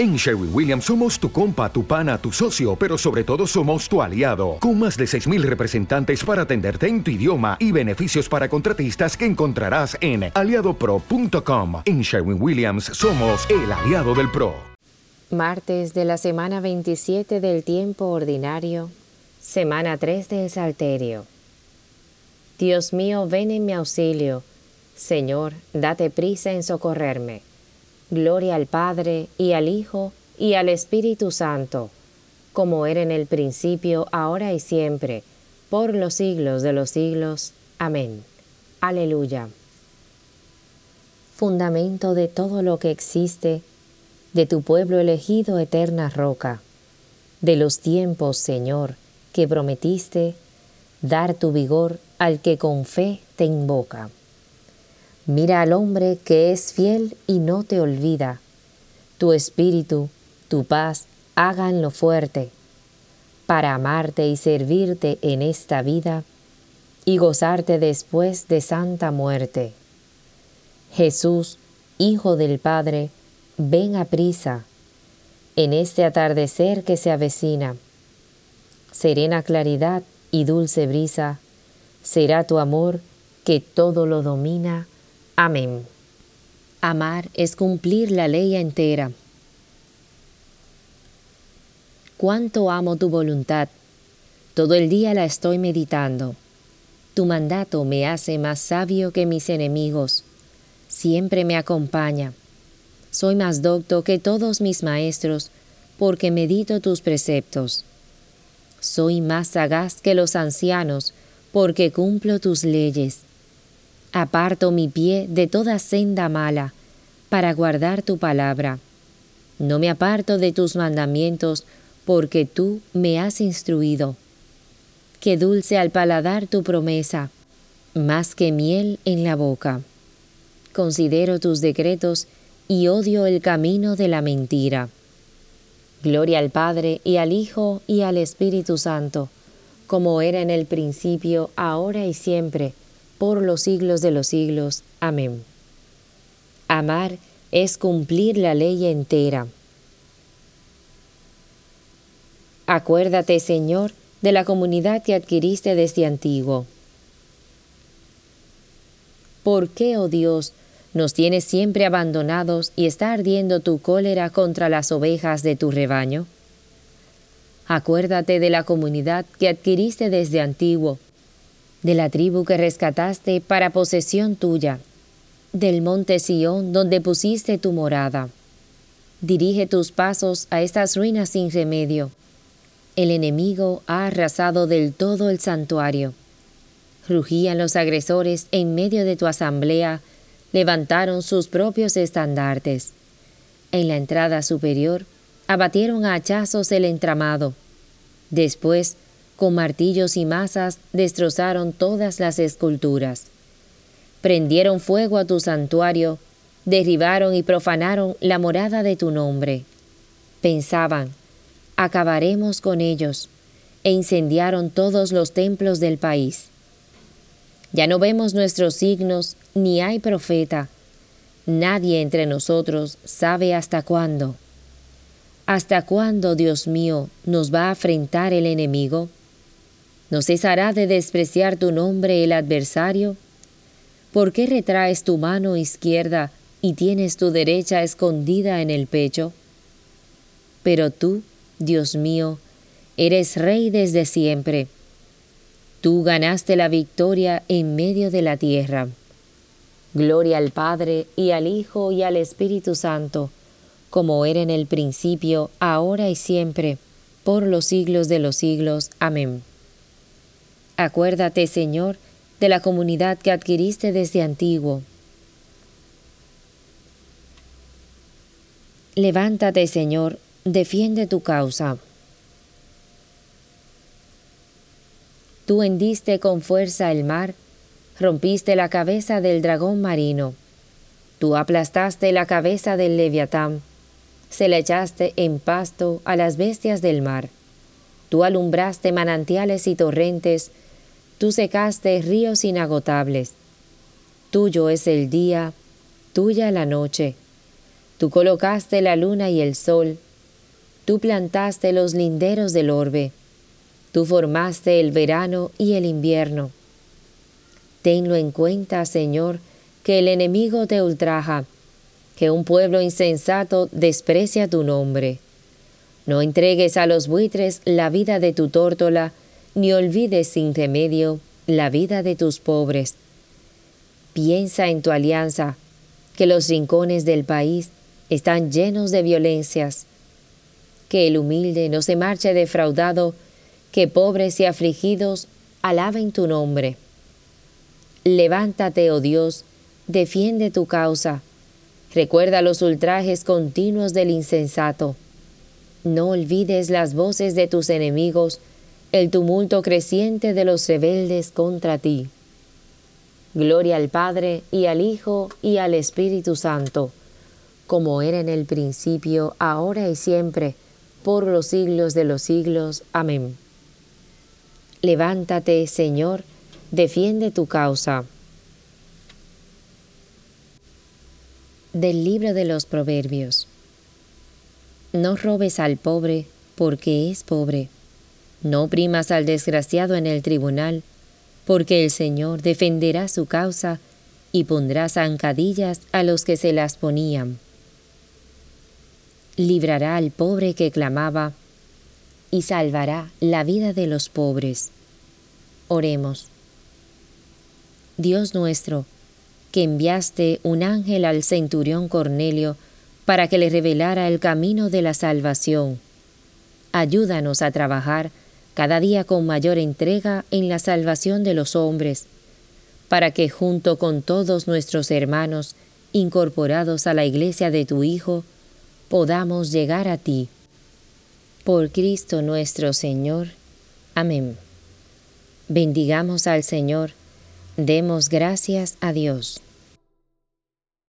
En Sherwin Williams somos tu compa, tu pana, tu socio, pero sobre todo somos tu aliado, con más de 6.000 representantes para atenderte en tu idioma y beneficios para contratistas que encontrarás en aliadopro.com. En Sherwin Williams somos el aliado del PRO. Martes de la semana 27 del tiempo ordinario, semana 3 del Salterio. Dios mío, ven en mi auxilio. Señor, date prisa en socorrerme. Gloria al Padre, y al Hijo, y al Espíritu Santo, como era en el principio, ahora y siempre, por los siglos de los siglos. Amén. Aleluya. Fundamento de todo lo que existe, de tu pueblo elegido eterna roca, de los tiempos, Señor, que prometiste dar tu vigor al que con fe te invoca. Mira al hombre que es fiel y no te olvida. Tu espíritu, tu paz, hagan lo fuerte, para amarte y servirte en esta vida y gozarte después de santa muerte. Jesús, Hijo del Padre, ven a prisa en este atardecer que se avecina. Serena claridad y dulce brisa será tu amor que todo lo domina Amén. Amar es cumplir la ley entera. Cuánto amo tu voluntad. Todo el día la estoy meditando. Tu mandato me hace más sabio que mis enemigos. Siempre me acompaña. Soy más docto que todos mis maestros, porque medito tus preceptos. Soy más sagaz que los ancianos, porque cumplo tus leyes. Aparto mi pie de toda senda mala, para guardar tu palabra. No me aparto de tus mandamientos, porque tú me has instruido. Que dulce al paladar tu promesa, más que miel en la boca. Considero tus decretos y odio el camino de la mentira. Gloria al Padre y al Hijo y al Espíritu Santo, como era en el principio, ahora y siempre, por los siglos de los siglos. Amén. Amar es cumplir la ley entera. Acuérdate, Señor, de la comunidad que adquiriste desde antiguo. ¿Por qué, oh Dios, nos tienes siempre abandonados y está ardiendo tu cólera contra las ovejas de tu rebaño? Acuérdate de la comunidad que adquiriste desde antiguo de la tribu que rescataste para posesión tuya, del monte Sión donde pusiste tu morada. Dirige tus pasos a estas ruinas sin remedio. El enemigo ha arrasado del todo el santuario. Rugían los agresores en medio de tu asamblea, levantaron sus propios estandartes. En la entrada superior abatieron a hachazos el entramado. Después con martillos y masas destrozaron todas las esculturas. Prendieron fuego a tu santuario, derribaron y profanaron la morada de tu nombre. Pensaban, acabaremos con ellos, e incendiaron todos los templos del país. Ya no vemos nuestros signos, ni hay profeta. Nadie entre nosotros sabe hasta cuándo. ¿Hasta cuándo, Dios mío, nos va a afrentar el enemigo? ¿No cesará de despreciar tu nombre el adversario? ¿Por qué retraes tu mano izquierda y tienes tu derecha escondida en el pecho? Pero tú, Dios mío, eres rey desde siempre. Tú ganaste la victoria en medio de la tierra. Gloria al Padre y al Hijo y al Espíritu Santo, como era en el principio, ahora y siempre, por los siglos de los siglos. Amén. Acuérdate, Señor, de la comunidad que adquiriste desde antiguo. Levántate, Señor, defiende tu causa. Tú hendiste con fuerza el mar, rompiste la cabeza del dragón marino. Tú aplastaste la cabeza del leviatán, se le echaste en pasto a las bestias del mar. Tú alumbraste manantiales y torrentes, tú secaste ríos inagotables. Tuyo es el día, tuya la noche Tú colocaste la luna y el sol, tú plantaste los linderos del orbe, tú formaste el verano y el invierno. Tenlo en cuenta, Señor, que el enemigo te ultraja, que un pueblo insensato desprecia tu nombre. No entregues a los buitres la vida de tu tórtola, ni olvides sin remedio la vida de tus pobres. Piensa en tu alianza, que los rincones del país están llenos de violencias. Que el humilde no se marche defraudado, que pobres y afligidos alaben tu nombre. Levántate, oh Dios, defiende tu causa. Recuerda los ultrajes continuos del insensato. No olvides las voces de tus enemigos, el tumulto creciente de los rebeldes contra ti. Gloria al Padre y al Hijo y al Espíritu Santo como era en el principio, ahora y siempre, por los siglos de los siglos. Amén. Levántate, Señor, defiende tu causa. Del libro de los Proverbios. No robes al pobre, porque es pobre. No oprimas al desgraciado en el tribunal, porque el Señor defenderá su causa y pondrá zancadillas a los que se las ponían librará al pobre que clamaba y salvará la vida de los pobres. Oremos. Dios nuestro, que enviaste un ángel al centurión Cornelio para que le revelara el camino de la salvación, ayúdanos a trabajar cada día con mayor entrega en la salvación de los hombres, para que junto con todos nuestros hermanos incorporados a la iglesia de tu Hijo, podamos llegar a ti. Por Cristo nuestro Señor. Amén. Bendigamos al Señor, demos gracias a Dios.